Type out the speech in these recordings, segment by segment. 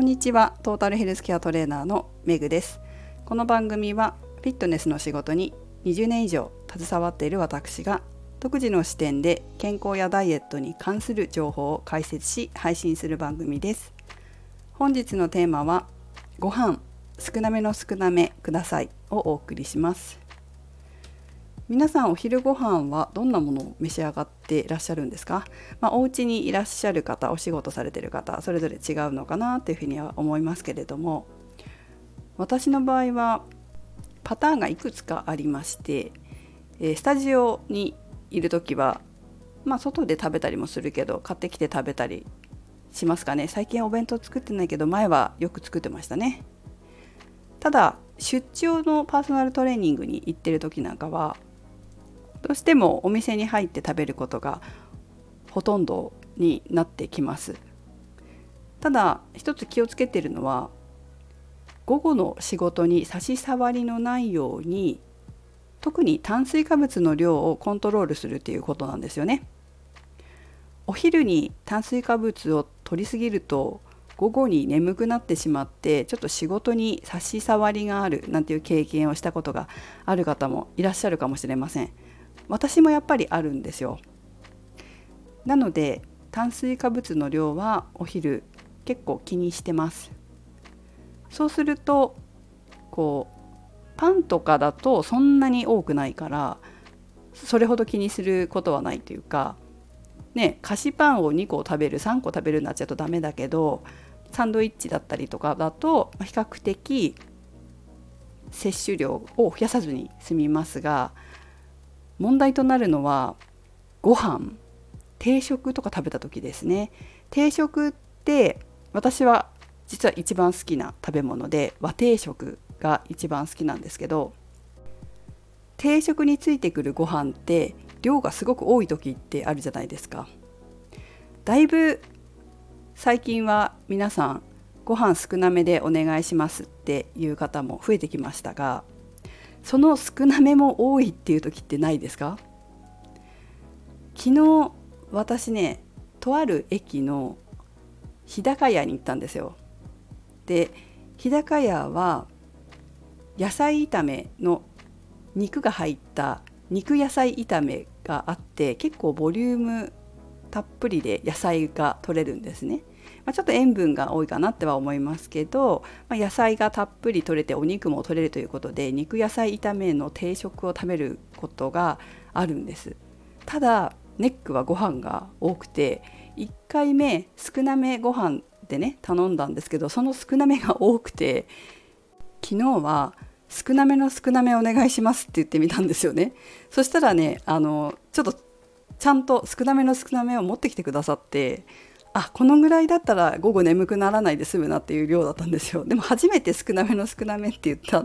こんにちは。トータルヘルスケアトレーナーのメグです。この番組はフィットネスの仕事に20年以上携わっている私が独自の視点で健康やダイエットに関する情報を解説し配信する番組です。本日のテーマはご飯少なめの少なめくださいをお送りします。皆さんお昼ご飯はどんなものを召し上がっていらっしゃるんですか、まあ、お家にいらっしゃる方お仕事されてる方それぞれ違うのかなというふうには思いますけれども私の場合はパターンがいくつかありましてえスタジオにいる時はまあ外で食べたりもするけど買ってきて食べたりしますかね。最近お弁当作ってないけど前はよく作ってましたね。ただ出張のパーソナルトレーニングに行ってる時なんかはどうしてもお店に入って食べることがほとんどになってきますただ一つ気をつけてるのは午後の仕事に差し障りのないように特に炭水化物の量をコントロールするっていうことなんですよねお昼に炭水化物を取りすぎると午後に眠くなってしまってちょっと仕事に差し障りがあるなんていう経験をしたことがある方もいらっしゃるかもしれません。私もやっぱりあるんですよ。なので炭水化物の量はお昼結構気にしてます。そうするとこうパンとかだとそんなに多くないからそれほど気にすることはないというかね菓子パンを2個食べる3個食べるになっちゃうとダメだけどサンドイッチだったりとかだと比較的摂取量を増やさずに済みますが問題となるのはご飯定食とか食べた時ですね。定食って私は実は一番好きな食べ物で和定食が一番好きなんですけど定食についてくるご飯って量がすごく多い時ってあるじゃないですか。だいぶ最近は皆さんご飯少なめでお願いしますっていう方も増えてきましたがその少なめも多いっていう時ってないですか？昨日私ねとある駅の日高屋に行ったんですよ。で日高屋は野菜炒めの肉が入った肉野菜炒めがあって結構ボリュームたっぷりで野菜が取れるんですね。まあ、ちょっと塩分が多いかなっては思いますけど、まあ、野菜がたっぷり取れてお肉も取れるということで肉野菜炒めの定食を食べることがあるんです。ただネックはご飯が多くて1回目少なめご飯でね頼んだんですけどその少なめが多くて昨日は少なめの少なめお願いしますって言ってみたんですよね。そしたらねあのちょっとちゃんと少なめの少なめを持ってきてくださってあこのぐらいだったら午後眠くならないで済むなっていう量だったんですよ。でも初めて少なめの少なめって言った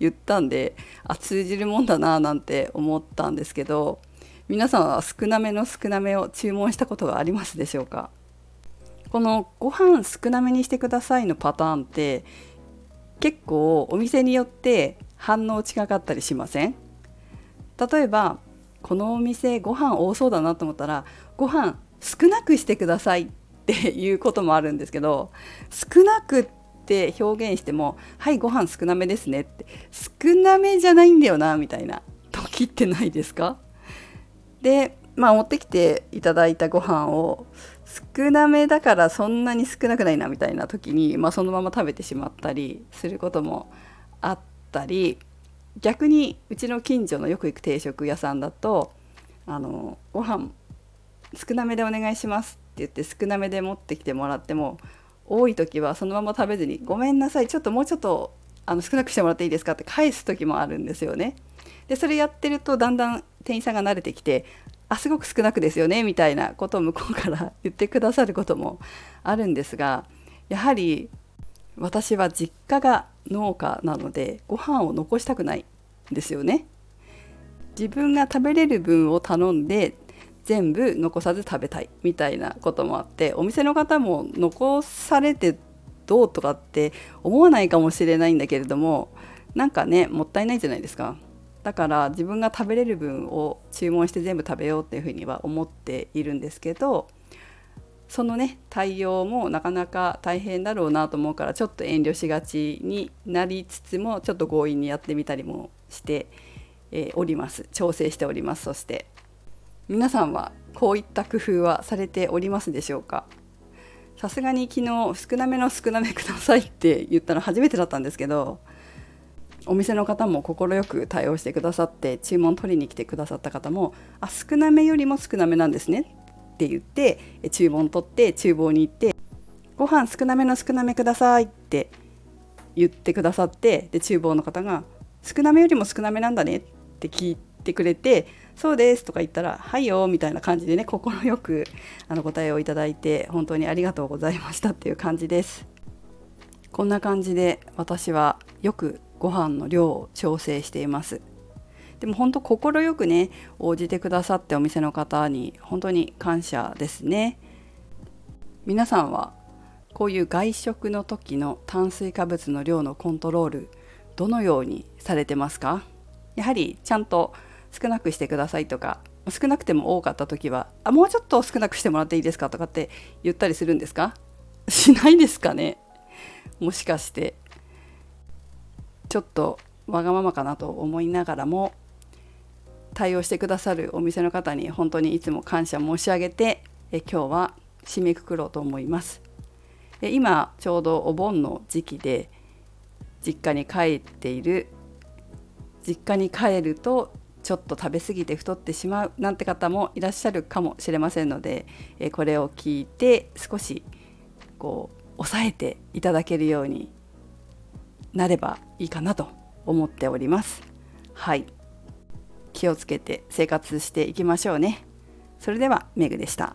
言ったんであ通じるもんだななんて思ったんですけど皆さんは少なめの少なめを注文したことがありますでしょうか？このご飯少なめにしてくださいのパターンって結構お店によって反応近かったりしません？例えばこのお店ご飯多そうだなと思ったらご飯少なくしてくださいっていうこともあるんですけど少なくって表現しても「はいご飯少なめですね」って少なめじゃないんだよなみたいな。時ってないですか？でまあ持ってきていただいたご飯を少なめだからそんなに少なくないなみたいな時に、まあ、そのまま食べてしまったりすることもあったり逆にうちの近所のよく行く定食屋さんだとあのご飯少なめでお願いしますって言って少なめで持ってきてもらっても多い時はそのまま食べずに「ごめんなさいちょっともうちょっとあの少なくしてもらっていいですか?」って返す時もあるんですよね。でそれやってるとだんだん店員さんが慣れてきて「あすごく少なくですよね」みたいなことを向こうから 言ってくださることもあるんですがやはり私は実家が農家なのでご飯を残したくないんですよね。自分が食べれる分を頼んで全部残さず食べたいみたいなこともあってお店の方も残されてどうとかって思わないかもしれないんだけれどもなんかねもったいないじゃないですか。だから自分が食べれる分を注文して全部食べようっていうふうには思っているんですけどそのね対応もなかなか大変だろうなと思うからちょっと遠慮しがちになりつつもちょっと強引にやってみたりもして、え、おります。調整しております。そして皆さんはこういった工夫はされておりますでしょうか？さすがに昨日少なめの少なめくださいって言ったの初めてだったんですけどお店の方も快く対応してくださって注文取りに来てくださった方もあ少なめよりも少なめなんですねって言って注文取って厨房に行ってご飯少なめの少なめくださいって言ってくださってで厨房の方が少なめよりも少なめなんだねって聞いてくれてそうですとか言ったらはいよみたいな感じでね快くあの答えをいただいて本当にありがとうございましたっていう感じです。こんな感じで私はよくご飯の量を調整しています。でも本当快くね応じてくださってお店の方に本当に感謝ですね。皆さんはこういう外食の時の炭水化物の量のコントロールどのようにされてますか？やはりちゃんと少なくしてくださいとか少なくても多かった時はあもうちょっと少なくしてもらっていいですか？とかって言ったりするんですか？しないですかね？もしかして。ちょっとわがままかなと思いながらも対応してくださるお店の方に本当にいつも感謝申し上げてえ今日は締めくくろうと思います。え今ちょうどお盆の時期で実家に帰っている実家に帰るとちょっと食べ過ぎて太ってしまうなんて方もいらっしゃるかもしれませんのでえこれを聞いて少しこう抑えていただけるようになればいいかなと思っております。はい。気をつけて生活していきましょうね。それではメグでした。